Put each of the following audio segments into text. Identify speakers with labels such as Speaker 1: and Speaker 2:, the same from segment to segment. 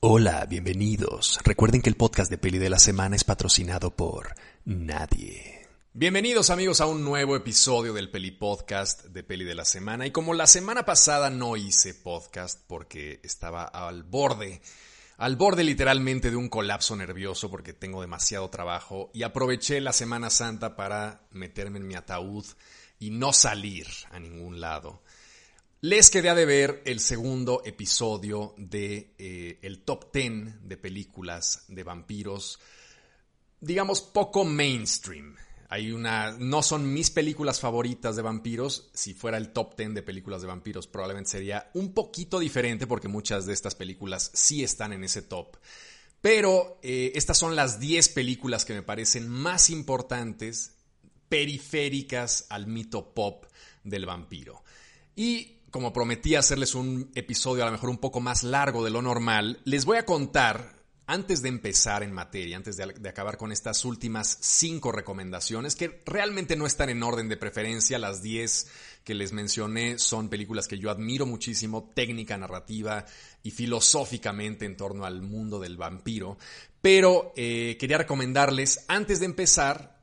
Speaker 1: Hola, bienvenidos. Recuerden que el podcast de Peli de la Semana es patrocinado por nadie. Bienvenidos amigos a un nuevo episodio del Peli Podcast de Peli de la Semana. Y como la semana pasada no hice podcast porque estaba al borde, al borde literalmente de un colapso nervioso porque tengo demasiado trabajo y aproveché la Semana Santa para meterme en mi ataúd y no salir a ningún lado. Les quedé de ver el segundo episodio de eh, el top 10 de películas de vampiros, digamos poco mainstream. Hay una, no son mis películas favoritas de vampiros. Si fuera el top 10 de películas de vampiros, probablemente sería un poquito diferente porque muchas de estas películas sí están en ese top. Pero eh, estas son las 10 películas que me parecen más importantes, periféricas al mito pop del vampiro. Y como prometí hacerles un episodio a lo mejor un poco más largo de lo normal, les voy a contar, antes de empezar en materia, antes de, acabar con estas últimas cinco recomendaciones, que realmente no están en orden de preferencia, las diez que les mencioné son películas que yo admiro muchísimo, técnica, narrativa y filosóficamente en torno al mundo del vampiro, pero eh, quería recomendarles, antes de empezar,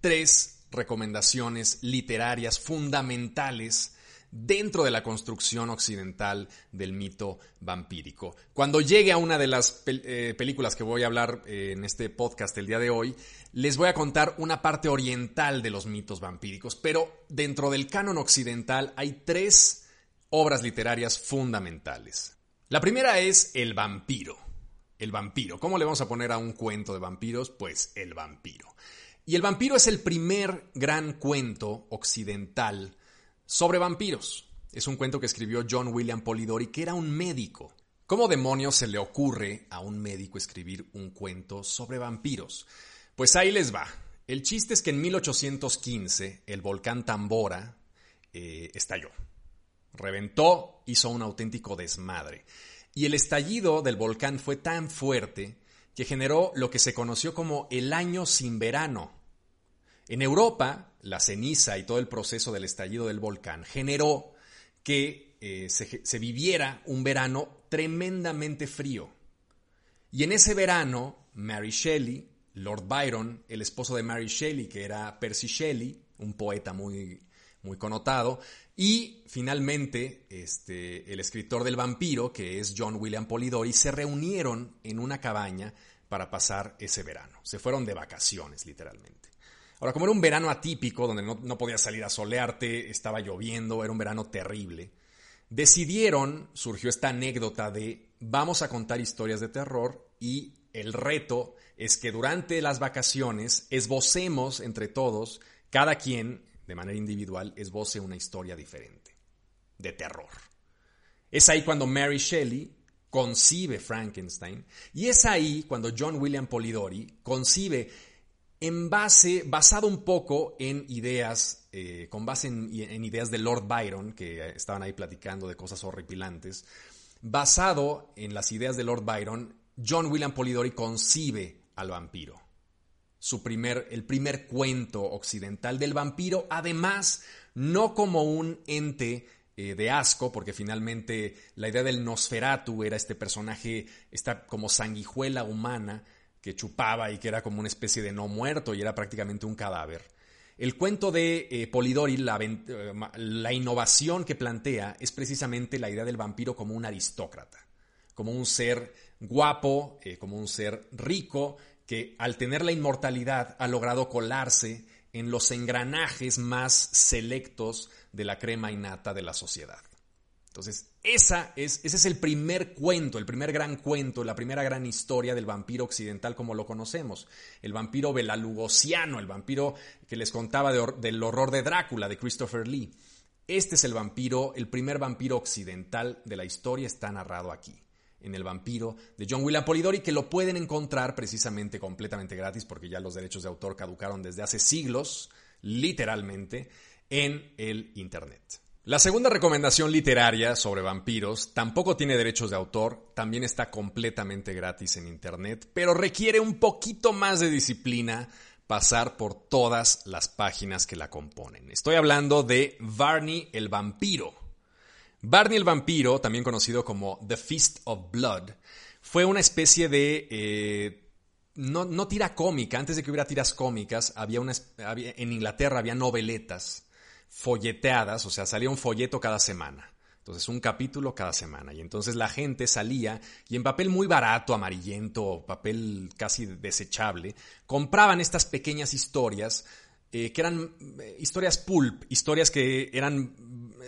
Speaker 1: tres recomendaciones literarias fundamentales dentro de la construcción occidental del mito vampírico. Cuando llegue a una de las eh, películas que voy a hablar eh, en este podcast el día de hoy, les voy a contar una parte oriental de los mitos vampíricos, pero dentro del canon occidental hay tres obras literarias fundamentales. La primera es El vampiro. El vampiro. ¿Cómo le vamos a poner a un cuento de vampiros? Pues el vampiro. Y el vampiro es el primer gran cuento occidental sobre vampiros. Es un cuento que escribió John William Polidori, que era un médico. ¿Cómo demonios se le ocurre a un médico escribir un cuento sobre vampiros? Pues ahí les va. El chiste es que en 1815 el volcán Tambora eh, estalló. Reventó, hizo un auténtico desmadre. Y el estallido del volcán fue tan fuerte que generó lo que se conoció como el año sin verano. En Europa, la ceniza y todo el proceso del estallido del volcán generó que eh, se, viviera un verano tremendamente frío. Y en ese verano, Mary Shelley, Lord Byron, el esposo de Mary Shelley, que era Percy Shelley, un poeta muy, muy connotado, y finalmente este, el escritor del vampiro, que es John William Polidori, se reunieron en una cabaña para pasar ese verano. Se fueron de vacaciones, literalmente. Ahora, como era un verano atípico, donde no, no podías salir a solearte, estaba lloviendo, era un verano terrible, decidieron, surgió esta anécdota de vamos a contar historias de terror y el reto es que durante las vacaciones esbocemos entre todos, cada quien de manera individual esboce una historia diferente de terror. Es ahí cuando Mary Shelley concibe Frankenstein y es ahí cuando John William Polidori concibe en base, basado un poco en ideas, eh, con base en, ideas de Lord Byron, que estaban ahí platicando de cosas horripilantes, basado en las ideas de Lord Byron, John William Polidori concibe al vampiro. Su primer, el primer cuento occidental del vampiro, además, no como un ente eh, de asco, porque finalmente la idea del Nosferatu era este personaje, esta como sanguijuela humana, que chupaba y que era como una especie de no muerto y era prácticamente un cadáver. El cuento de eh, Polidori, eh, la, innovación que plantea es precisamente la idea del vampiro como un aristócrata, como un ser guapo, eh, como un ser rico, que al tener la inmortalidad ha logrado colarse en los engranajes más selectos de la crema innata de la sociedad. Entonces, esa es, ese es el primer cuento, el primer gran cuento, la primera gran historia del vampiro occidental como lo conocemos. El vampiro belalugosiano, el vampiro que les contaba del horror de Drácula, de Christopher Lee. Este es el vampiro, el primer vampiro occidental de la historia está narrado aquí, en el vampiro de John William Polidori, que lo pueden encontrar precisamente completamente gratis porque ya los derechos de autor caducaron desde hace siglos, literalmente, en el Internet. La segunda recomendación literaria sobre vampiros tampoco tiene derechos de autor, también está completamente gratis en Internet, pero requiere un poquito más de disciplina pasar por todas las páginas que la componen. Estoy hablando de Barney el vampiro. Barney el vampiro, también conocido como The Feast of Blood, fue una especie de... Eh, no, tira cómica, antes de que hubiera tiras cómicas, había en Inglaterra había noveletas folleteadas, o sea, salía un folleto cada semana. Entonces, un capítulo cada semana. Y entonces la gente salía y en papel muy barato, amarillento, papel casi desechable, compraban estas pequeñas historias eh, que eran eh, historias pulp, historias que eran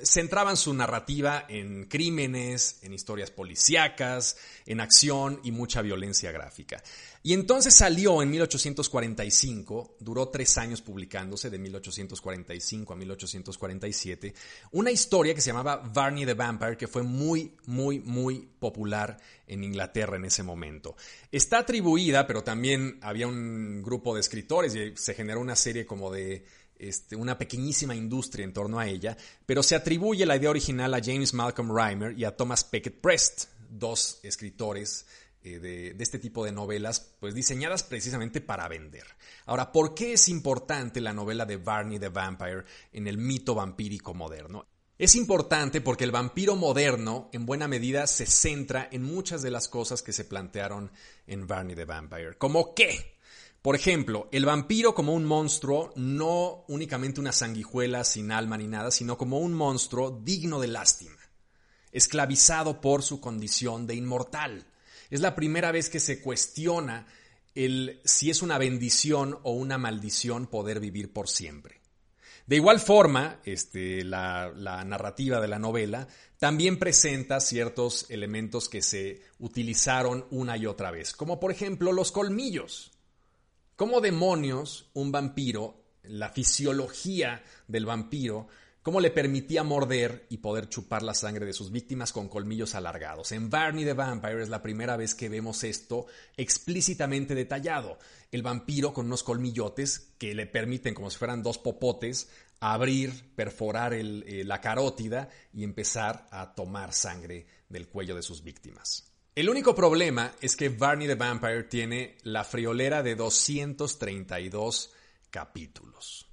Speaker 1: centraban su narrativa en crímenes, en historias policíacas, en acción y mucha violencia gráfica. Y entonces salió en 1845, duró tres años publicándose, de 1845 a 1847, una historia que se llamaba Barney the Vampire, que fue muy, muy, muy popular en Inglaterra en ese momento. Está atribuida, pero también había un grupo de escritores y se generó una serie como de este, una pequeñísima industria en torno a ella, pero se atribuye la idea original a James Malcolm Reimer y a Thomas Becket Prest, dos escritores eh, de, de, este tipo de novelas, pues diseñadas precisamente para vender. Ahora, ¿por qué es importante la novela de Barney the Vampire en el mito vampírico moderno? Es importante porque el vampiro moderno, en buena medida, se centra en muchas de las cosas que se plantearon en Barney the Vampire. ¿Como qué? Por ejemplo, el vampiro como un monstruo, no únicamente una sanguijuela sin alma ni nada, sino como un monstruo digno de lástima, esclavizado por su condición de inmortal. Es la primera vez que se cuestiona el si es una bendición o una maldición poder vivir por siempre. De igual forma, este, la, la, narrativa de la novela también presenta ciertos elementos que se utilizaron una y otra vez, como por ejemplo los colmillos. ¿Cómo demonios un vampiro, la fisiología del vampiro, cómo le permitía morder y poder chupar la sangre de sus víctimas con colmillos alargados? En Barney the Vampire es la primera vez que vemos esto explícitamente detallado. El vampiro con unos colmillotes que le permiten, como si fueran dos popotes, abrir, perforar eh, la carótida y empezar a tomar sangre del cuello de sus víctimas. El único problema es que Barney the Vampire tiene la friolera de 232 capítulos.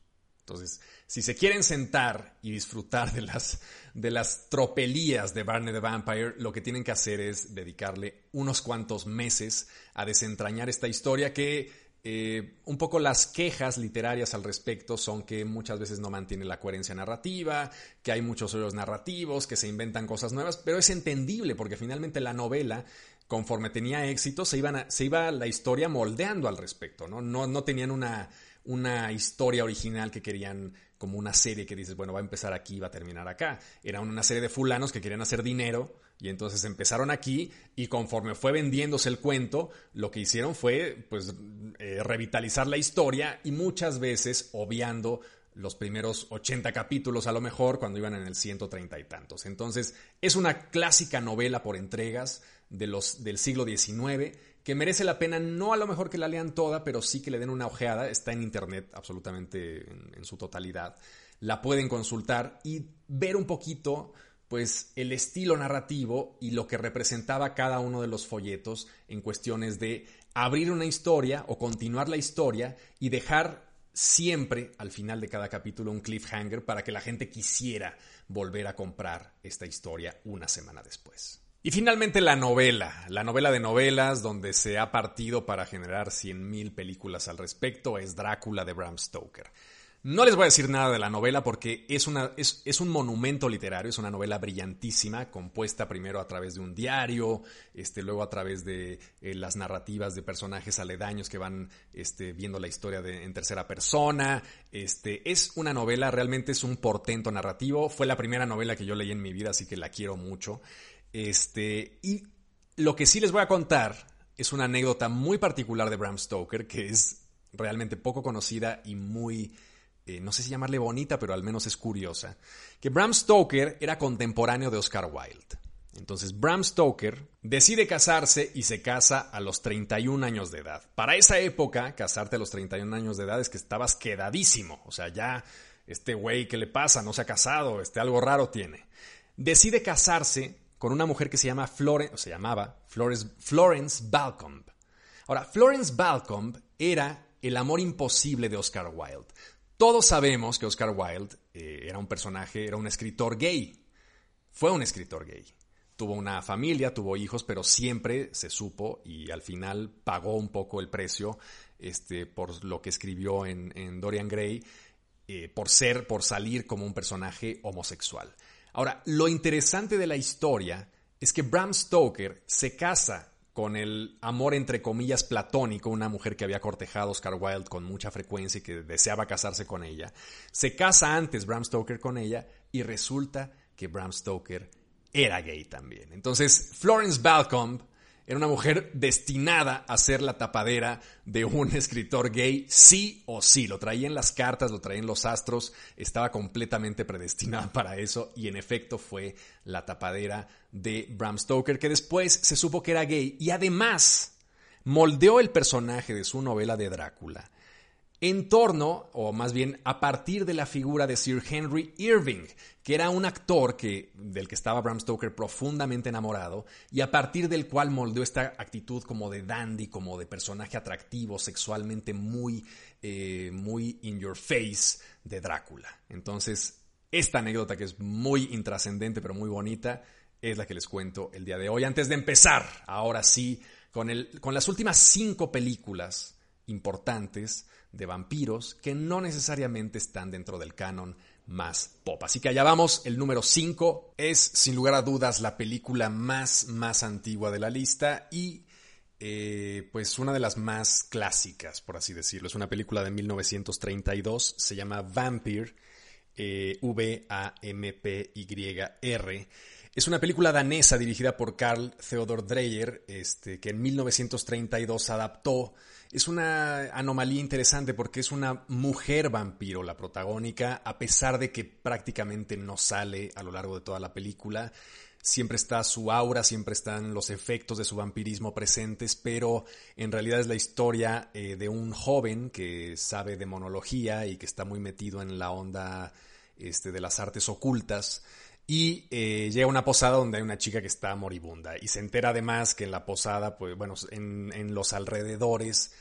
Speaker 1: Entonces, si se quieren sentar y disfrutar de las, de las tropelías de Barney the Vampire, lo que tienen que hacer es dedicarle unos cuantos meses a desentrañar esta historia que eh, un poco las quejas literarias al respecto son que muchas veces no mantiene la coherencia narrativa, que hay muchos hoyos narrativos, que se inventan cosas nuevas, pero es entendible porque finalmente la novela, conforme tenía éxito, se, se iba la historia moldeando al respecto, ¿no? No, no tenían una, una historia original que querían como una serie que dices, bueno, va a empezar aquí va a terminar acá. Era una serie de fulanos que querían hacer dinero y entonces empezaron aquí y conforme fue vendiéndose el cuento, lo que hicieron fue pues eh, revitalizar la historia y muchas veces obviando los primeros 80 capítulos a lo mejor cuando iban en el 130 y tantos. Entonces es una clásica novela por entregas de los, del siglo XIX que merece la pena, no a lo mejor que la lean toda, pero sí que le den una ojeada, está en internet absolutamente en, su totalidad, la pueden consultar y ver un poquito pues el estilo narrativo y lo que representaba cada uno de los folletos en cuestiones de abrir una historia o continuar la historia y dejar siempre al final de cada capítulo un cliffhanger para que la gente quisiera volver a comprar esta historia una semana después. Y finalmente la novela, la novela de novelas donde se ha partido para generar 100.000 películas al respecto, es Drácula de Bram Stoker. No les voy a decir nada de la novela porque es, un monumento literario, es una novela brillantísima, compuesta primero a través de un diario, este, luego a través de eh, las narrativas de personajes aledaños que van este, viendo la historia en tercera persona. Este, es una novela, realmente es un portento narrativo. Fue la primera novela que yo leí en mi vida, así que la quiero mucho. Este, y lo que sí les voy a contar es una anécdota muy particular de Bram Stoker, que es realmente poco conocida y muy, eh, no sé si llamarle bonita, pero al menos es curiosa, que Bram Stoker era contemporáneo de Oscar Wilde. Entonces Bram Stoker decide casarse y se casa a los 31 años de edad. Para esa época, casarte a los 31 años de edad es que estabas quedadísimo. O sea, ya este güey, ¿qué le pasa? No se ha casado, este algo raro tiene. Decide casarse con una mujer que se llama Florence, se llamaba Florence, Balcombe. Ahora, Florence Balcombe era el amor imposible de Oscar Wilde. Todos sabemos que Oscar Wilde eh, era un personaje, era un escritor gay. Fue un escritor gay. tuvo una familia, tuvo hijos, pero siempre se supo y al final pagó un poco el precio este, por lo que escribió en, Dorian Gray, eh, por ser, por salir como un personaje homosexual. Ahora, lo interesante de la historia es que Bram Stoker se casa con el amor entre comillas platónico, una mujer que había cortejado a Oscar Wilde con mucha frecuencia y que deseaba casarse con ella. Se casa antes Bram Stoker con ella y resulta que Bram Stoker era gay también. Entonces, Florence Balcombe era una mujer destinada a ser la tapadera de un escritor gay, sí o sí. Lo traía en las cartas, lo traía en los astros, estaba completamente predestinada para eso y en efecto fue la tapadera de Bram Stoker, que después se supo que era gay y además moldeó el personaje de su novela de Drácula en torno, o más bien a partir de la figura de Sir Henry Irving, que era un actor que, del que estaba Bram Stoker profundamente enamorado, y a partir del cual moldeó esta actitud como de dandy, como de personaje atractivo, sexualmente muy, eh, muy in your face de Drácula. Entonces, esta anécdota que es muy intrascendente pero muy bonita, es la que les cuento el día de hoy. Antes de empezar, ahora sí, con, el, con las últimas cinco películas importantes de vampiros que no necesariamente están dentro del canon más pop. Así que allá vamos, el número 5 es sin lugar a dudas la película más, más antigua de la lista y eh, pues una de las más clásicas, por así decirlo. Es una película de 1932, se llama Vampire, eh, V-A-M-P-Y-R. Es una película danesa dirigida por Carl Theodor Dreyer, este, que en 1932 adaptó es una anomalía interesante porque es una mujer vampiro la protagónica, a pesar de que prácticamente no sale a lo largo de toda la película. Siempre está su aura, siempre están los efectos de su vampirismo presentes, pero en realidad es la historia eh, de un joven que sabe demonología y que está muy metido en la onda este, de las artes ocultas y eh, llega a una posada donde hay una chica que está moribunda y se entera además que en la posada, pues bueno, en, en los alrededores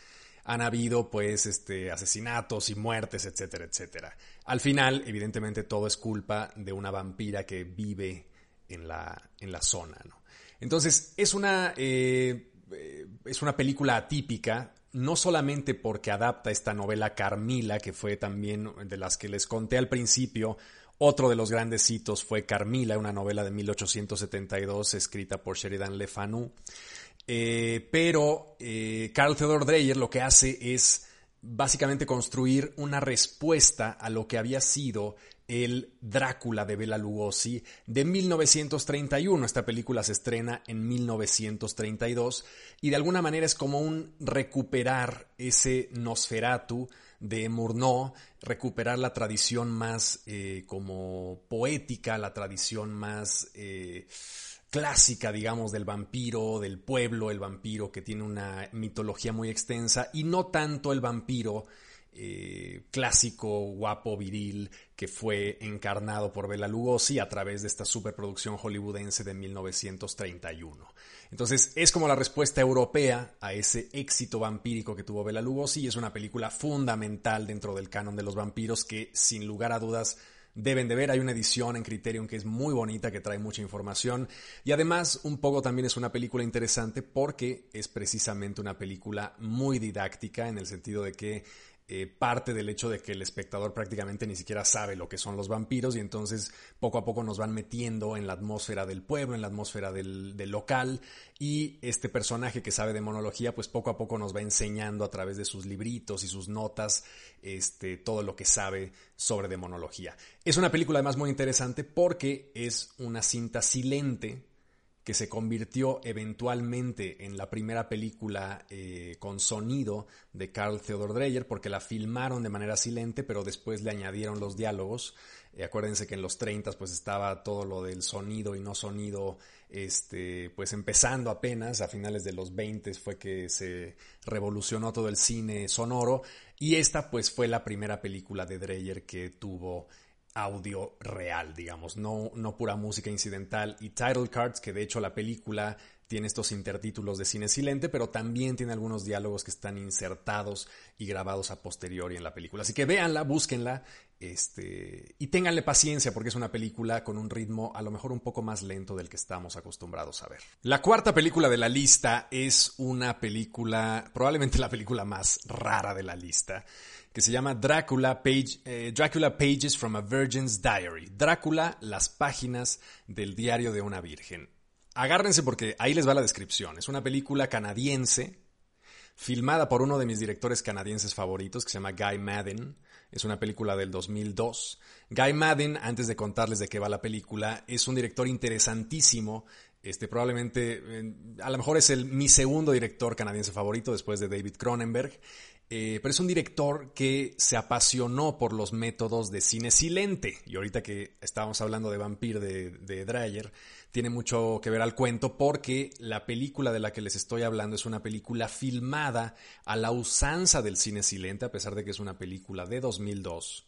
Speaker 1: han habido pues este, asesinatos y muertes, etcétera, etcétera. Al final, evidentemente, todo es culpa de una vampira que vive en la, en la zona. ¿no? Entonces, es una, eh, es una película atípica, no solamente porque adapta esta novela Carmila, que fue también de las que les conté al principio, otro de los grandes hitos fue Carmila, una novela de 1872 escrita por Sheridan Le Fanu. Eh, pero eh, Carl Theodor Dreyer lo que hace es básicamente construir una respuesta a lo que había sido el Drácula de Bela Lugosi de 1931. Esta película se estrena en 1932 y de alguna manera es como un recuperar ese Nosferatu de Murnau, recuperar la tradición más eh, como poética, la tradición más eh, clásica, digamos, del vampiro, del pueblo, el vampiro que tiene una mitología muy extensa y no tanto el vampiro eh, clásico, guapo, viril, que fue encarnado por Bela Lugosi a través de esta superproducción hollywoodense de 1931. Entonces es como la respuesta europea a ese éxito vampírico que tuvo Bela Lugosi y es una película fundamental dentro del canon de los vampiros que sin lugar a dudas deben de ver. Hay una edición en Criterion que es muy bonita, que trae mucha información. Y además, un poco también es una película interesante porque es precisamente una película muy didáctica en el sentido de que eh, parte del hecho de que el espectador prácticamente ni siquiera sabe lo que son los vampiros y entonces poco a poco nos van metiendo en la atmósfera del pueblo, en la atmósfera del, local y este personaje que sabe de monología pues poco a poco nos va enseñando a través de sus libritos y sus notas este, todo lo que sabe sobre demonología. Es una película además muy interesante porque es una cinta silente que se convirtió eventualmente en la primera película eh, con sonido de Carl Theodor Dreyer, porque la filmaron de manera silente, pero después le añadieron los diálogos. Eh, acuérdense que en los 30 pues estaba todo lo del sonido y no sonido, este, pues empezando apenas, a finales de los 20 fue que se revolucionó todo el cine sonoro, y esta pues fue la primera película de Dreyer que tuvo audio real, digamos, no, no pura música incidental. Y Title Cards, que de hecho la película tiene estos intertítulos de cine silente, pero también tiene algunos diálogos que están insertados y grabados a posteriori en la película. Así que véanla, búsquenla este, y ténganle paciencia porque es una película con un ritmo a lo mejor un poco más lento del que estamos acostumbrados a ver. La cuarta película de la lista es una película, probablemente la película más rara de la lista, que se llama Drácula, eh, Dracula Pages from a Virgin's Diary. Drácula, las páginas del diario de una virgen. Agárrense porque ahí les va la descripción. Es una película canadiense filmada por uno de mis directores canadienses favoritos que se llama Guy Madden. Es una película del 2002. Guy Madden, antes de contarles de qué va la película, es un director interesantísimo. Este, probablemente, eh, a lo mejor es el, mi segundo director canadiense favorito después de David Cronenberg. Eh, pero es un director que se apasionó por los métodos de cine silente. Y ahorita que estábamos hablando de Vampir de, de Dreyer, tiene mucho que ver al cuento porque la película de la que les estoy hablando es una película filmada a la usanza del cine silente, a pesar de que es una película de 2002.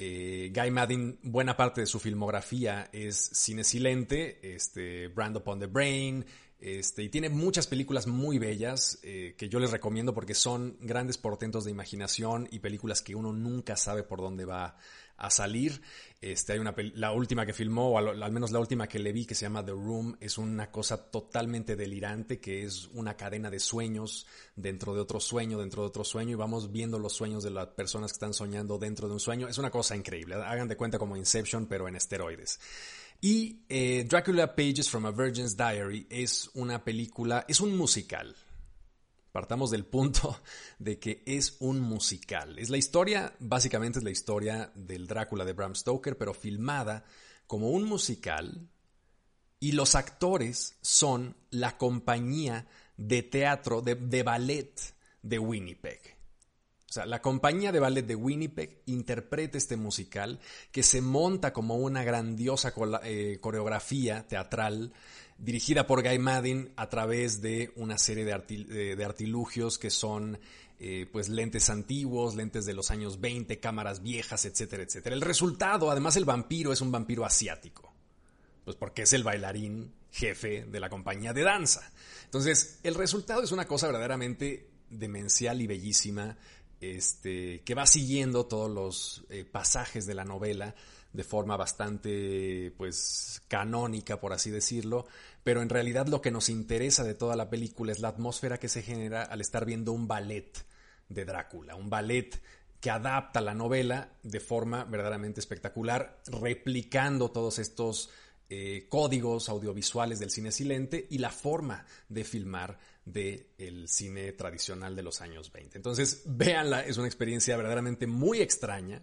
Speaker 1: Eh, Guy Madden, buena parte de su filmografía es cine silente, este, Brand Upon the Brain, este, y tiene muchas películas muy bellas eh, que yo les recomiendo porque son grandes portentos de imaginación y películas que uno nunca sabe por dónde va a salir. Este, hay una la última que filmó, o al, menos la última que le vi, que se llama The Room, es una cosa totalmente delirante, que es una cadena de sueños dentro de otro sueño, dentro de otro sueño, y vamos viendo los sueños de las personas que están soñando dentro de un sueño. Es una cosa increíble. Hagan de cuenta como Inception, pero en esteroides. Y eh, Dracula Pages from a Virgin's Diary es una película, es un musical. Partamos del punto de que es un musical. Es la historia, básicamente es la historia del Drácula de Bram Stoker, pero filmada como un musical. Y los actores son la compañía de teatro, de, de ballet de Winnipeg. O sea, la compañía de ballet de Winnipeg interpreta este musical que se monta como una grandiosa eh, coreografía teatral dirigida por Guy Madden a través de una serie de, artilugios que son eh, pues lentes antiguos, lentes de los años 20, cámaras viejas, etcétera, etcétera. El resultado, además el vampiro es un vampiro asiático, pues porque es el bailarín jefe de la compañía de danza. Entonces, el resultado es una cosa verdaderamente demencial y bellísima este, que va siguiendo todos los eh, pasajes de la novela de forma bastante, pues, canónica, por así decirlo, pero en realidad lo que nos interesa de toda la película es la atmósfera que se genera al estar viendo un ballet de Drácula, un ballet que adapta la novela de forma verdaderamente espectacular, replicando todos estos eh, códigos audiovisuales del cine silente y la forma de filmar del cine tradicional de los años 20. Entonces, véanla, es una experiencia verdaderamente muy extraña,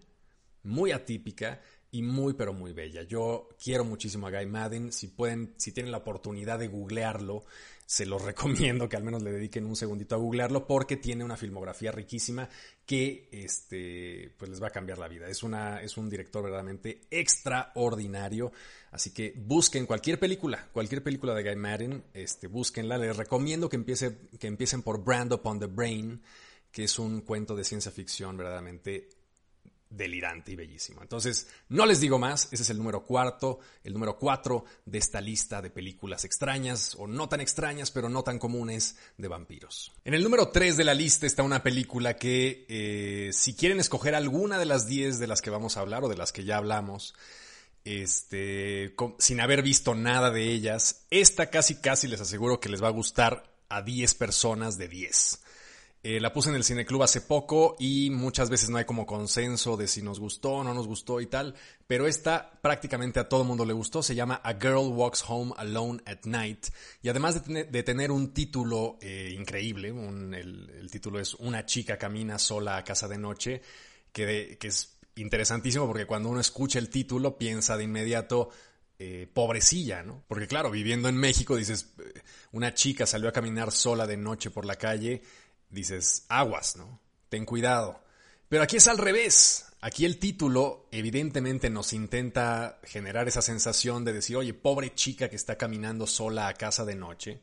Speaker 1: muy atípica y muy pero muy bella. Yo quiero muchísimo a Guy Madden, si pueden, si tienen la oportunidad de googlearlo, se los recomiendo que al menos le dediquen un segundito a googlearlo porque tiene una filmografía riquísima que este, pues les va a cambiar la vida. Es, una, es un director verdaderamente extraordinario. Así que busquen cualquier película, cualquier película de Guy Madden, este, búsquenla. Les recomiendo que, empiece, que empiecen por Brand Upon the Brain, que es un cuento de ciencia ficción verdaderamente delirante y bellísimo. Entonces, no les digo más, ese es el número cuarto, el número cuatro de esta lista de películas extrañas, o no tan extrañas, pero no tan comunes, de vampiros. En el número tres de la lista está una película que, eh, si quieren escoger alguna de las diez de las que vamos a hablar, o de las que ya hablamos, este, sin haber visto nada de ellas, esta casi casi les aseguro que les va a gustar a 10 personas de 10. Eh, la puse en el cineclub hace poco y muchas veces no hay como consenso de si nos gustó o no nos gustó y tal, pero esta prácticamente a todo el mundo le gustó. Se llama A Girl Walks Home Alone at Night y además de, tener, un título eh, increíble, el, título es Una chica camina sola a casa de noche, que, que es interesantísimo porque cuando uno escucha el título piensa de inmediato eh, pobrecilla, ¿no? Porque claro, viviendo en México dices, una chica salió a caminar sola de noche por la calle dices, aguas, ¿no? Ten cuidado. Pero aquí es al revés. Aquí el título evidentemente nos intenta generar esa sensación de decir, oye, pobre chica que está caminando sola a casa de noche.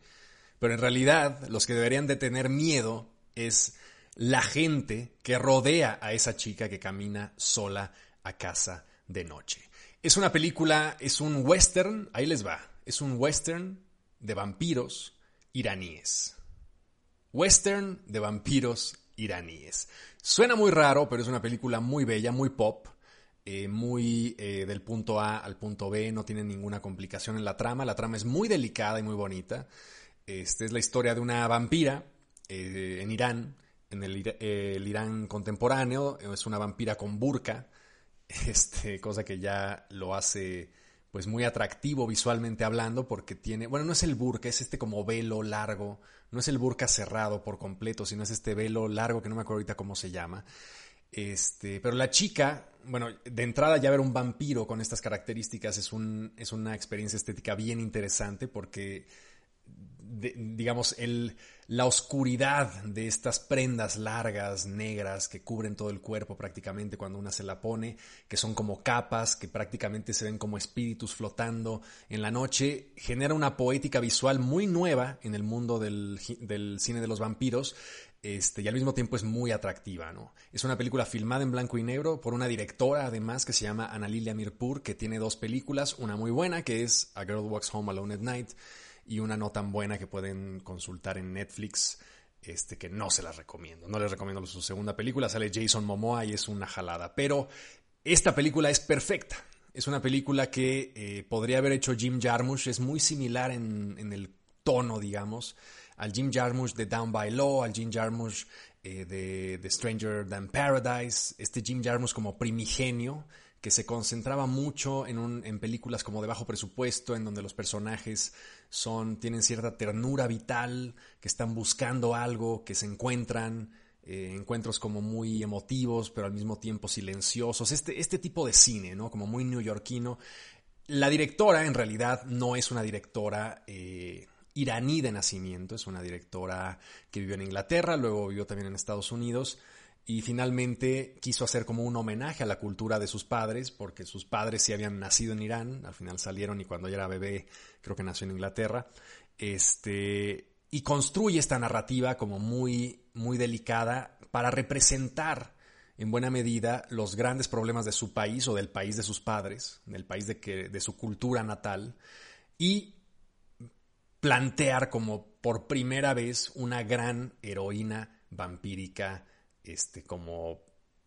Speaker 1: Pero en realidad los que deberían de tener miedo es la gente que rodea a esa chica que camina sola a casa de noche. Es una película, es un western, ahí les va, es un western de vampiros iraníes. Western de vampiros iraníes. Suena muy raro, pero es una película muy bella, muy pop, eh, muy eh, del punto A al punto B, no tiene ninguna complicación en la trama. La trama es muy delicada y muy bonita. Esta es la historia de una vampira eh, en Irán, en el, Irán contemporáneo. Es una vampira con burka, este, cosa que ya lo hace pues muy atractivo visualmente hablando porque tiene, bueno, no es el burka, es este como velo largo, no es el burka cerrado por completo, sino es este velo largo que no me acuerdo ahorita cómo se llama. Este, pero la chica, bueno, de entrada ya ver un vampiro con estas características es, un, es una experiencia estética bien interesante porque digamos, el, la oscuridad de estas prendas largas, negras, que cubren todo el cuerpo prácticamente cuando una se la pone, que son como capas, que prácticamente se ven como espíritus flotando en la noche, genera una poética visual muy nueva en el mundo del, del cine de los vampiros. Este, y al mismo tiempo es muy atractiva, ¿no? Es una película filmada en blanco y negro por una directora, además, que se llama Ana Lilia Mirpur, que tiene dos películas, una muy buena, que es A Girl Walks Home Alone at Night, y una no tan buena que pueden consultar en Netflix, este, que no se las recomiendo. No les recomiendo su segunda película, sale Jason Momoa y es una jalada. Pero esta película es perfecta. Es una película que eh, podría haber hecho Jim Jarmusch, es muy similar en, en, el tono, digamos, al Jim Jarmusch de Down by Law, al Jim Jarmusch eh, de, de, Stranger Than Paradise, este Jim Jarmusch como primigenio, que se concentraba mucho en, un, en películas como de bajo presupuesto, en donde los personajes son, tienen cierta ternura vital, que están buscando algo, que se encuentran, eh, encuentros como muy emotivos, pero al mismo tiempo silenciosos. Este, este tipo de cine, ¿no? Como muy neoyorquino. La directora, en realidad, no es una directora eh, iraní de nacimiento, es una directora que vivió en Inglaterra, luego vivió también en Estados Unidos y finalmente quiso hacer como un homenaje a la cultura de sus padres, porque sus padres sí habían nacido en Irán, al final salieron y cuando ella era bebé creo que nació en Inglaterra, este, y construye esta narrativa como muy, muy delicada para representar en buena medida los grandes problemas de su país o del país de sus padres, del país de, que, de su cultura natal, y plantear como por primera vez una gran heroína vampírica este, como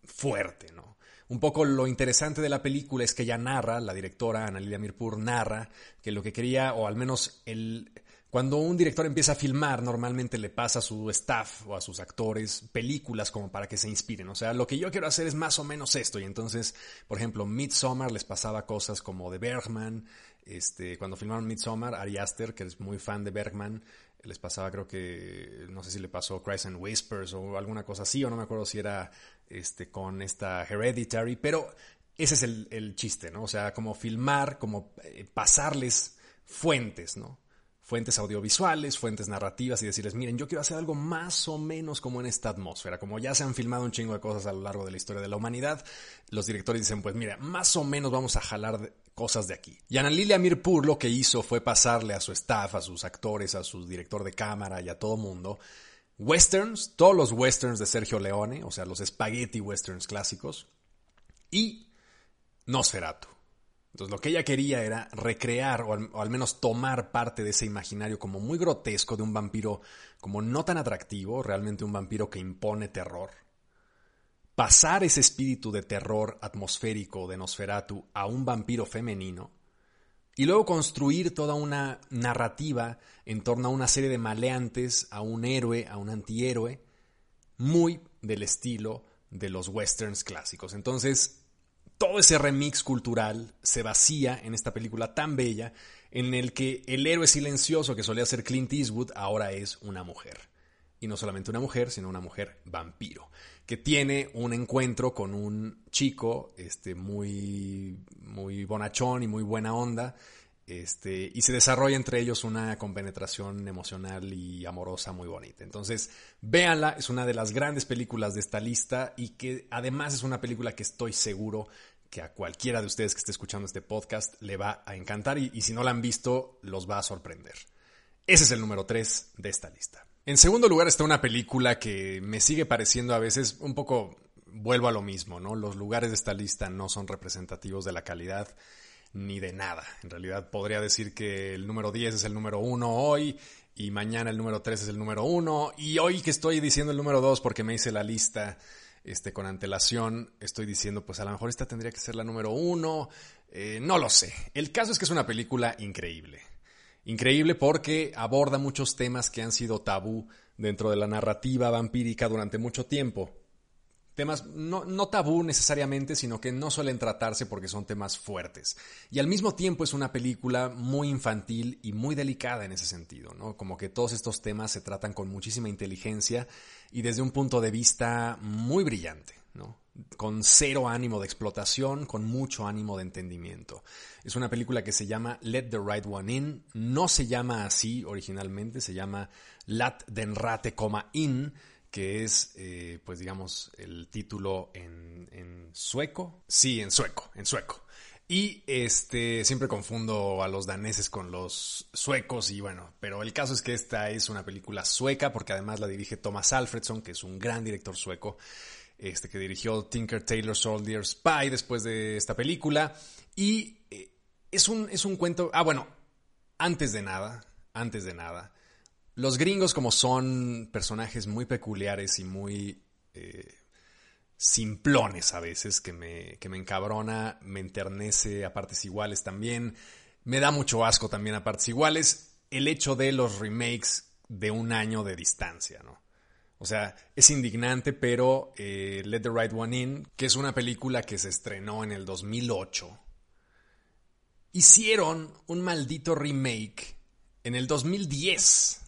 Speaker 1: fuerte, ¿no? Un poco lo interesante de la película es que ella narra, la directora Ana Lilia Mirpur narra que lo que quería, o al menos el, cuando un director empieza a filmar, normalmente le pasa a su staff o a sus actores películas como para que se inspiren. O sea, lo que yo quiero hacer es más o menos esto. Y entonces, por ejemplo, Midsommar les pasaba cosas como de Bergman. Este, cuando filmaron Midsommar, Ari Aster, que es muy fan de Bergman, les pasaba, creo que, no sé si le pasó Cries and Whispers o alguna cosa así, o no me acuerdo si era este, con esta Hereditary, pero ese es el, chiste, ¿no? O sea, como filmar, como eh, pasarles fuentes, ¿no? Fuentes audiovisuales, fuentes narrativas y decirles, miren, yo quiero hacer algo más o menos como en esta atmósfera. Como ya se han filmado un chingo de cosas a lo largo de la historia de la humanidad, los directores dicen, pues mira, más o menos vamos a jalar cosas de aquí. Y Ana Lilia Mirpur lo que hizo fue pasarle a su staff, a sus actores, a su director de cámara y a todo mundo westerns, todos los westerns de Sergio Leone, o sea, los spaghetti westerns clásicos, y Nosferatu. Entonces lo que ella quería era recrear o al, o al, menos tomar parte de ese imaginario como muy grotesco de un vampiro como no tan atractivo, realmente un vampiro que impone terror, pasar ese espíritu de terror atmosférico de Nosferatu a un vampiro femenino y luego construir toda una narrativa en torno a una serie de maleantes, a un héroe, a un antihéroe, muy del estilo de los westerns clásicos. Entonces, todo ese remix cultural se vacía en esta película tan bella en el que el héroe silencioso que solía ser Clint Eastwood ahora es una mujer. Y no solamente una mujer, sino una mujer vampiro que tiene un encuentro con un chico este, muy, muy bonachón y muy buena onda. Este, y se desarrolla entre ellos una compenetración emocional y amorosa muy bonita. Entonces, véanla, es una de las grandes películas de esta lista y que además es una película que estoy seguro que a cualquiera de ustedes que esté escuchando este podcast le va a encantar y, y si no la han visto, los va a sorprender. Ese es el número 3 de esta lista. En segundo lugar está una película que me sigue pareciendo a veces un poco, vuelvo a lo mismo, ¿no? Los lugares de esta lista no son representativos de la calidad ni de nada. En realidad podría decir que el número 10 es el número 1 hoy y mañana el número 3 es el número 1 y hoy que estoy diciendo el número 2 porque me hice la lista este, con antelación, estoy diciendo pues a lo mejor esta tendría que ser la número 1, eh, no lo sé. El caso es que es una película increíble. Increíble porque aborda muchos temas que han sido tabú dentro de la narrativa vampírica durante mucho tiempo temas no, tabú necesariamente, sino que no suelen tratarse porque son temas fuertes. Y al mismo tiempo es una película muy infantil y muy delicada en ese sentido, ¿no? Como que todos estos temas se tratan con muchísima inteligencia y desde un punto de vista muy brillante, ¿no? Con cero ánimo de explotación, con mucho ánimo de entendimiento. Es una película que se llama Let the Right One In. No se llama así originalmente, se llama Lat den Rate, In que es, eh, pues digamos, el título en, sueco. Sí, en sueco, en sueco. Y este, siempre confundo a los daneses con los suecos y bueno, pero el caso es que esta es una película sueca porque además la dirige Thomas Alfredson, que es un gran director sueco, este que dirigió Tinker Tailor Soldier Spy después de esta película. Y eh, es un, es un cuento, ah bueno, antes de nada, antes de nada, los gringos, como son personajes muy peculiares y muy eh, simplones a veces, que me, que me encabrona, me enternece a partes iguales también, me da mucho asco también a partes iguales, el hecho de los remakes de un año de distancia, ¿no? O sea, es indignante, pero eh, Let the Right One In, que es una película que se estrenó en el 2008, hicieron un maldito remake en el 2010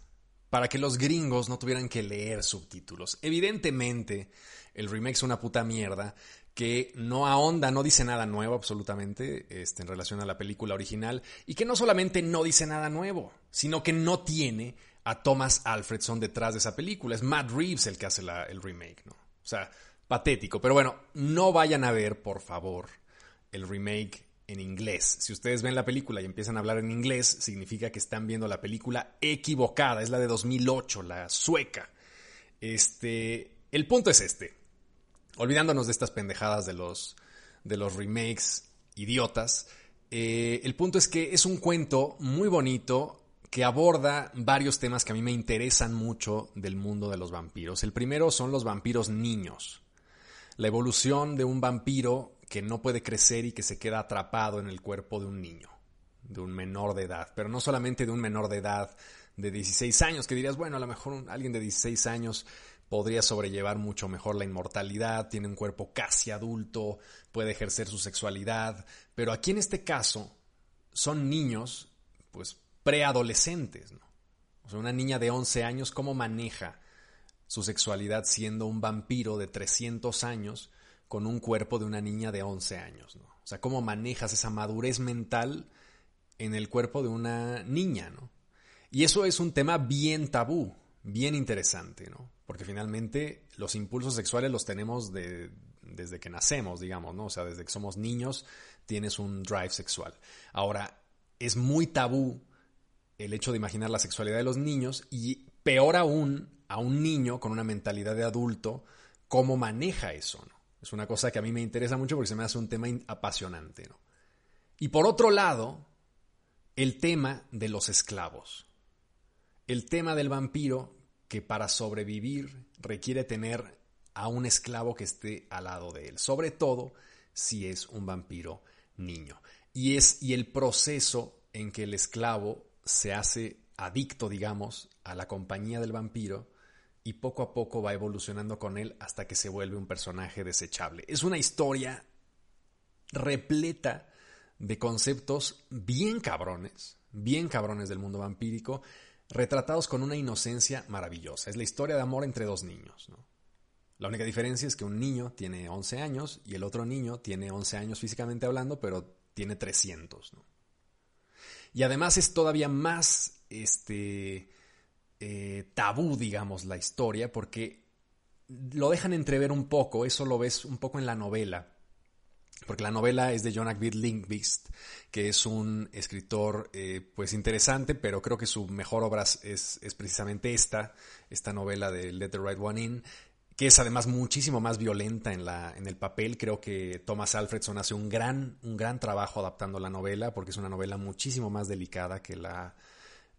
Speaker 1: para que los gringos no tuvieran que leer subtítulos. Evidentemente, el remake es una puta mierda que no ahonda, no dice nada nuevo absolutamente este, en relación a la película original y que no solamente no dice nada nuevo, sino que no tiene a Thomas Alfredson detrás de esa película. Es Matt Reeves el que hace el remake, ¿no? O sea, patético. Pero bueno, no vayan a ver, por favor, el remake en inglés. Si ustedes ven la película y empiezan a hablar en inglés, significa que están viendo la película equivocada. Es la de 2008, la sueca. Este, el punto es este. Olvidándonos de estas pendejadas de los, de los remakes idiotas, eh, el punto es que es un cuento muy bonito que aborda varios temas que a mí me interesan mucho del mundo de los vampiros. El primero son los vampiros niños. La evolución de un vampiro que no puede crecer y que se queda atrapado en el cuerpo de un niño, de un menor de edad, pero no solamente de un menor de edad de 16 años, que dirías, bueno, a lo mejor alguien de 16 años podría sobrellevar mucho mejor la inmortalidad, tiene un cuerpo casi adulto, puede ejercer su sexualidad, pero aquí en este caso son niños, pues preadolescentes, ¿no? O sea, una niña de 11 años, ¿cómo maneja su sexualidad siendo un vampiro de 300 años con un cuerpo de una niña de 11 años, ¿no? O sea, cómo manejas esa madurez mental en el cuerpo de una niña, ¿no? Y eso es un tema bien tabú, bien interesante, ¿no? Porque finalmente los impulsos sexuales los tenemos desde que nacemos, digamos, ¿no? O sea, desde que somos niños tienes un drive sexual. Ahora, es muy tabú el hecho de imaginar la sexualidad de los niños y peor aún a un niño con una mentalidad de adulto, cómo maneja eso. Es una cosa que a mí me interesa mucho porque se me hace un tema apasionante. ¿no? Y por otro lado, el tema de los esclavos. El tema del vampiro que para sobrevivir requiere tener a un esclavo que esté al lado de él, sobre todo si es un vampiro niño. Y es y el proceso en que el esclavo se hace adicto, digamos, a la compañía del vampiro y poco a poco va evolucionando con él hasta que se vuelve un personaje desechable. Es una historia repleta de conceptos bien cabrones, bien cabrones del mundo vampírico, retratados con una inocencia maravillosa. Es la historia de amor entre dos niños. La única diferencia es que un niño tiene 11 años y el otro niño tiene 11 años físicamente hablando, pero tiene 300. Y además es todavía más este, eh, tabú, digamos, la historia, porque lo dejan entrever un poco, eso lo ves un poco en la novela. Porque la novela es de John Agvid Linkvist, que es un escritor eh, pues interesante, pero creo que su mejor obra es, es precisamente esta, esta novela de Let the Right One In, que es además muchísimo más violenta en, la, en el papel. Creo que Thomas Alfredson hace un gran, un gran trabajo adaptando la novela, porque es una novela muchísimo más delicada que la...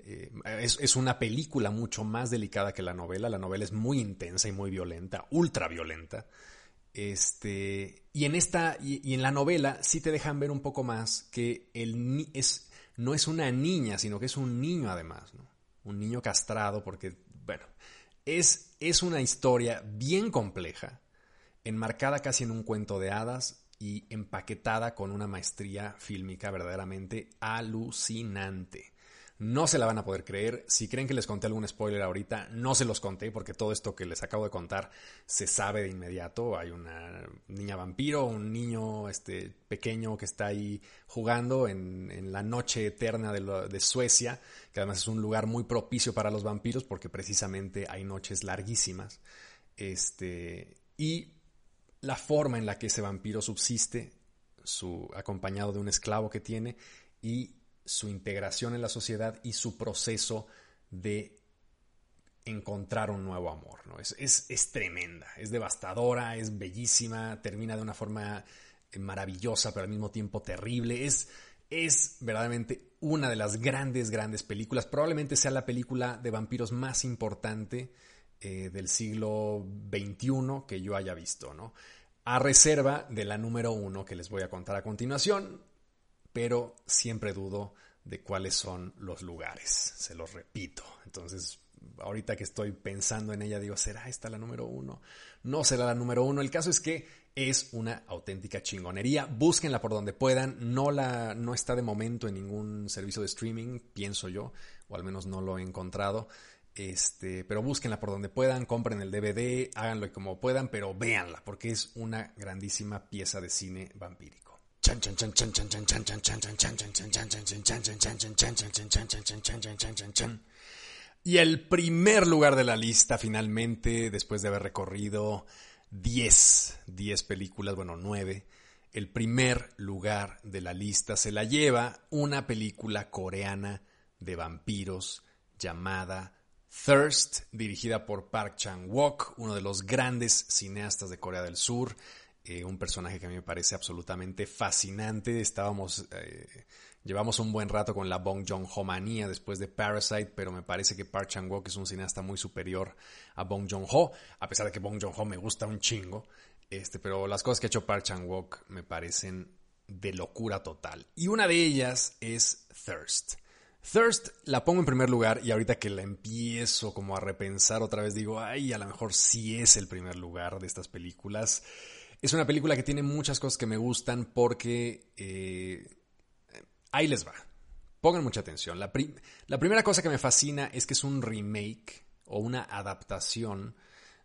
Speaker 1: Eh, es, una película mucho más delicada que la novela. La novela es muy intensa y muy violenta, ultra violenta. Este, y en esta, y, en la novela sí te dejan ver un poco más que el, es, no es una niña, sino que es un niño además, ¿no? Un niño castrado, porque, bueno, es, es una historia bien compleja, enmarcada casi en un cuento de hadas y empaquetada con una maestría fílmica verdaderamente alucinante. No se la van a poder creer. Si creen que les conté algún spoiler ahorita, no se los conté porque todo esto que les acabo de contar se sabe de inmediato. Hay una niña vampiro, un niño este, pequeño que está ahí jugando en, la noche eterna de, de, Suecia, que además es un lugar muy propicio para los vampiros porque precisamente hay noches larguísimas. Este, y la forma en la que ese vampiro subsiste, su, acompañado de un esclavo que tiene, y su integración en la sociedad y su proceso de encontrar un nuevo amor. ¿no? Es, es, tremenda, es devastadora, es bellísima, termina de una forma eh, maravillosa, pero al mismo tiempo terrible. Es, es verdaderamente una de las grandes, grandes películas. Probablemente sea la película de vampiros más importante eh, del siglo XXI que yo haya visto, ¿no? A reserva de la número uno que les voy a contar a continuación, pero siempre dudo de cuáles son los lugares, se los repito. Entonces, ahorita que estoy pensando en ella, digo, ¿será esta la número uno? No será la número uno. El caso es que es una auténtica chingonería. Búsquenla por donde puedan. No, la, no está de momento en ningún servicio de streaming, pienso yo, o al menos no lo he encontrado. Este, pero búsquenla por donde puedan, compren el DVD, háganlo como puedan, pero véanla, porque es una grandísima pieza de cine vampírico. Y el primer lugar de la lista finalmente, después de haber recorrido 10, 10 películas, bueno, 9, el primer lugar de la lista se la lleva una película coreana de vampiros llamada Thirst, dirigida por Park Chan-wook, uno de los grandes cineastas de Corea del Sur. Eh, un personaje que a mí me parece absolutamente fascinante. Estábamos, eh, llevamos un buen rato con la Bong Joon-ho manía después de Parasite, pero me parece que Park Chan-wook es un cineasta muy superior a Bong Joon-ho, a pesar de que Bong Joon-ho me gusta un chingo. Este, pero las cosas que ha hecho Park Chan-wook me parecen de locura total. Y una de ellas es Thirst. Thirst la pongo en primer lugar y ahorita que la empiezo como a repensar otra vez digo, ay, a lo mejor sí es el primer lugar de estas películas. Es una película que tiene muchas cosas que me gustan porque eh, ahí les va. Pongan mucha atención. La, primera cosa que me fascina es que es un remake o una adaptación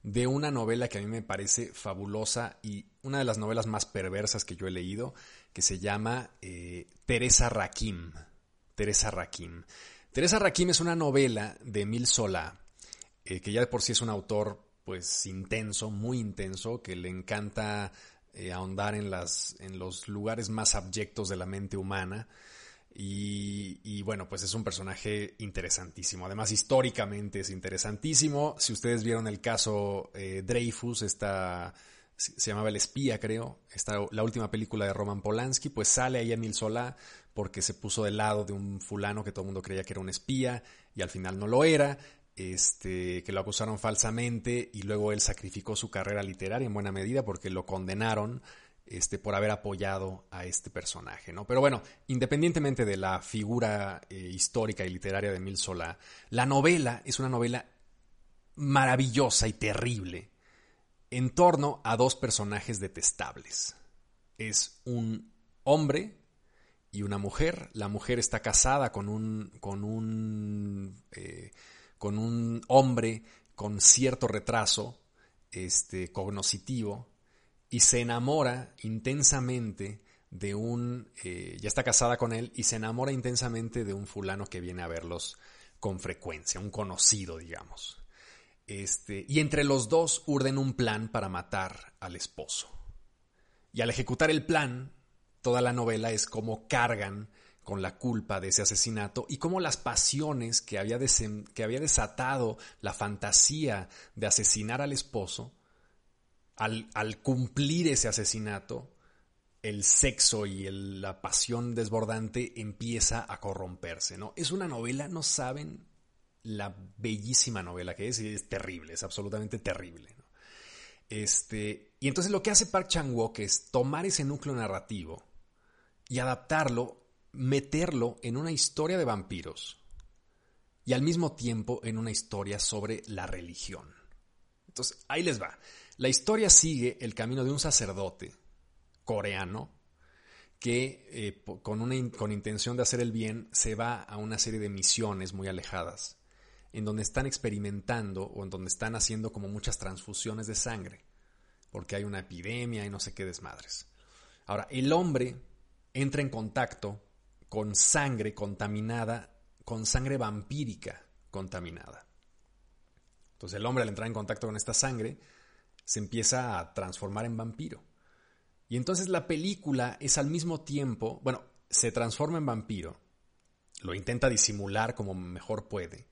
Speaker 1: de una novela que a mí me parece fabulosa y una de las novelas más perversas que yo he leído, que se llama eh, Teresa Rakim. Teresa Rakim. Teresa Rakim es una novela de Emil Solá, eh, que ya de por sí es un autor pues intenso, muy intenso, que le encanta eh, ahondar en, las, en los lugares más abyectos de la mente humana. Y, bueno, pues es un personaje interesantísimo. Además, históricamente es interesantísimo. Si ustedes vieron el caso eh, Dreyfus, se llamaba El Espía, creo, esta, la última película de Roman Polanski, pues sale ahí Emil Solá porque se puso del lado de un fulano que todo el mundo creía que era un espía y al final no lo era este, que lo acusaron falsamente y luego él sacrificó su carrera literaria en buena medida porque lo condenaron este, por haber apoyado a este personaje, ¿no? Pero bueno, independientemente de la figura eh, histórica y literaria de Emil Solá, la novela es una novela maravillosa y terrible en torno a dos personajes detestables. Es un hombre y una mujer. La mujer está casada con un, con un eh, con un hombre con cierto retraso este, cognoscitivo y se enamora intensamente de un, eh, ya está casada con él y se enamora intensamente de un fulano que viene a verlos con frecuencia, un conocido, digamos. Este, y entre los dos urden un plan para matar al esposo. Y al ejecutar el plan, toda la novela es como cargan con la culpa de ese asesinato y cómo las pasiones que había, que había desatado la fantasía de asesinar al esposo al, al cumplir ese asesinato, el sexo y la pasión desbordante empieza a corromperse, ¿no? Es una novela, no saben la bellísima novela que es, y es terrible, es absolutamente terrible. Este, y entonces lo que hace Park Chan-wook es tomar ese núcleo narrativo y adaptarlo, meterlo en una historia de vampiros y al mismo tiempo en una historia sobre la religión. Entonces, ahí les va. La historia sigue el camino de un sacerdote coreano que eh, con, una, con intención de hacer el bien se va a una serie de misiones muy alejadas, en donde están experimentando o en donde están haciendo como muchas transfusiones de sangre, porque hay una epidemia y no sé qué desmadres. Ahora, el hombre entra en contacto con sangre contaminada, con sangre vampírica contaminada. Entonces el hombre al entrar en contacto con esta sangre se empieza a transformar en vampiro. Y entonces la película es al mismo tiempo, bueno, se transforma en vampiro, lo intenta disimular como mejor puede.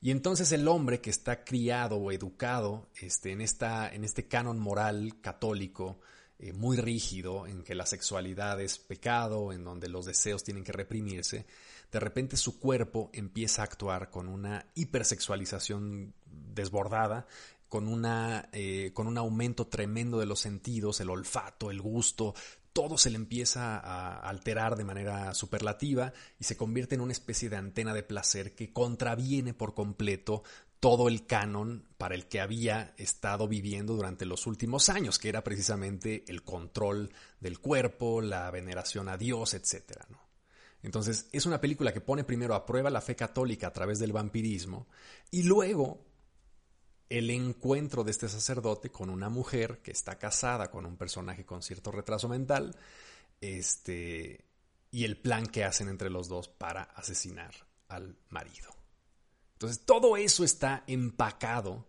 Speaker 1: Y entonces el hombre que está criado o educado este, en, esta, en este canon moral católico eh, muy rígido, en que la sexualidad es pecado, en donde los deseos tienen que reprimirse, de repente su cuerpo empieza a actuar con una hipersexualización desbordada con, una, eh, con un aumento tremendo de los sentidos, el olfato, el gusto, todo se le empieza a alterar de manera superlativa y se convierte en una especie de antena de placer que contraviene por completo todo el canon para el que había estado viviendo durante los últimos años, que era precisamente el control del cuerpo, la veneración a Dios, etc. Entonces es una película que pone primero a prueba la fe católica a través del vampirismo y luego el encuentro de este sacerdote con una mujer que está casada con un personaje con cierto retraso mental, este, y el plan que hacen entre los dos para asesinar al marido. Entonces, todo eso está empacado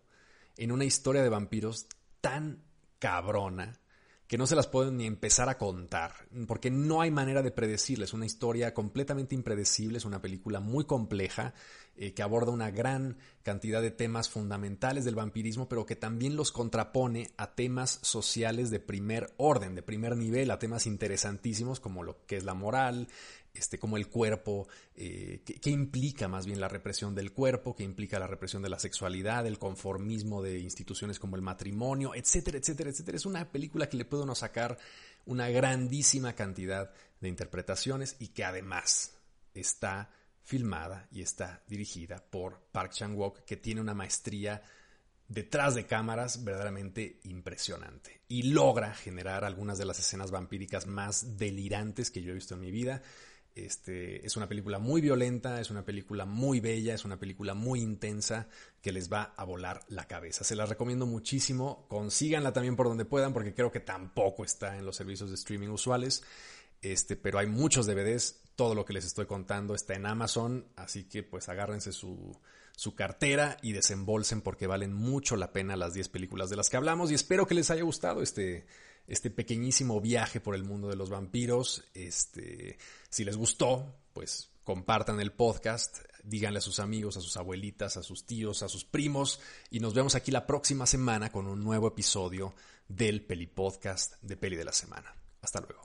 Speaker 1: en una historia de vampiros tan cabrona que no se las pueden ni empezar a contar, porque no hay manera de predecirles. Es una historia completamente impredecible, es una película muy compleja eh, que aborda una gran cantidad de temas fundamentales del vampirismo, pero que también los contrapone a temas sociales de primer orden, de primer nivel, a temas interesantísimos como lo que es la moral, este, como el cuerpo, eh, que, implica más bien la represión del cuerpo, que implica la represión de la sexualidad, el conformismo de instituciones como el matrimonio, etcétera, etcétera, etcétera. Es una película que le puede uno sacar una grandísima cantidad de interpretaciones y que además está filmada y está dirigida por Park Chan-wook, que tiene una maestría detrás de cámaras verdaderamente impresionante y logra generar algunas de las escenas vampíricas más delirantes que yo he visto en mi vida. Este, es una película muy violenta, es una película muy bella, es una película muy intensa que les va a volar la cabeza. Se la recomiendo muchísimo, consíganla también por donde puedan porque creo que tampoco está en los servicios de streaming usuales. Este, pero hay muchos DVDs, todo lo que les estoy contando está en Amazon, así que pues agárrense su, su cartera y desembolsen porque valen mucho la pena las 10 películas de las que hablamos y espero que les haya gustado este, este pequeñísimo viaje por el mundo de los vampiros. Este, si les gustó, pues compartan el podcast, díganle a sus amigos, a sus abuelitas, a sus tíos, a sus primos y nos vemos aquí la próxima semana con un nuevo episodio del Peli Podcast de Peli de la Semana. Hasta luego.